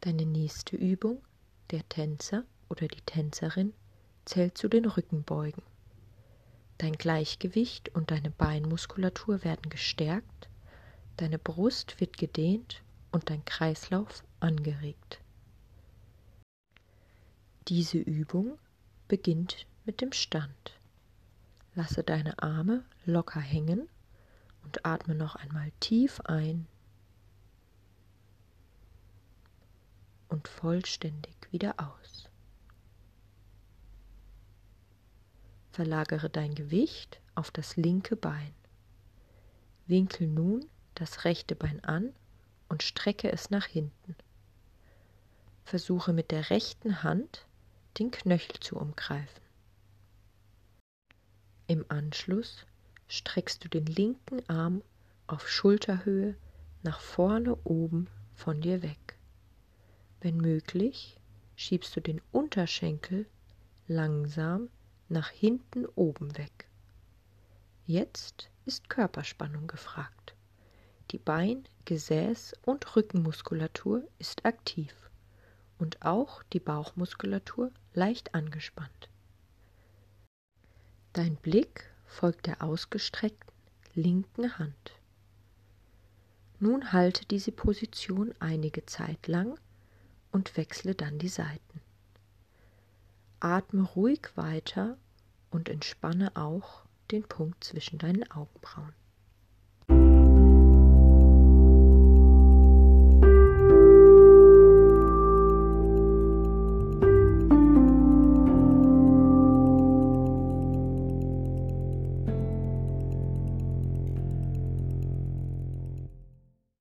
Deine nächste Übung, der Tänzer oder die Tänzerin, zählt zu den Rückenbeugen. Dein Gleichgewicht und deine Beinmuskulatur werden gestärkt, deine Brust wird gedehnt und dein Kreislauf angeregt. Diese Übung beginnt mit dem Stand. Lasse deine Arme locker hängen und atme noch einmal tief ein und vollständig wieder aus. Verlagere dein Gewicht auf das linke Bein. Winkel nun das rechte Bein an und strecke es nach hinten. Versuche mit der rechten Hand den Knöchel zu umgreifen. Im Anschluss streckst du den linken Arm auf Schulterhöhe nach vorne oben von dir weg. Wenn möglich, schiebst du den Unterschenkel langsam nach hinten oben weg. Jetzt ist Körperspannung gefragt. Die Bein-, Gesäß- und Rückenmuskulatur ist aktiv und auch die Bauchmuskulatur leicht angespannt. Dein Blick folgt der ausgestreckten linken Hand. Nun halte diese Position einige Zeit lang und wechsle dann die Seiten. Atme ruhig weiter und entspanne auch den Punkt zwischen deinen Augenbrauen.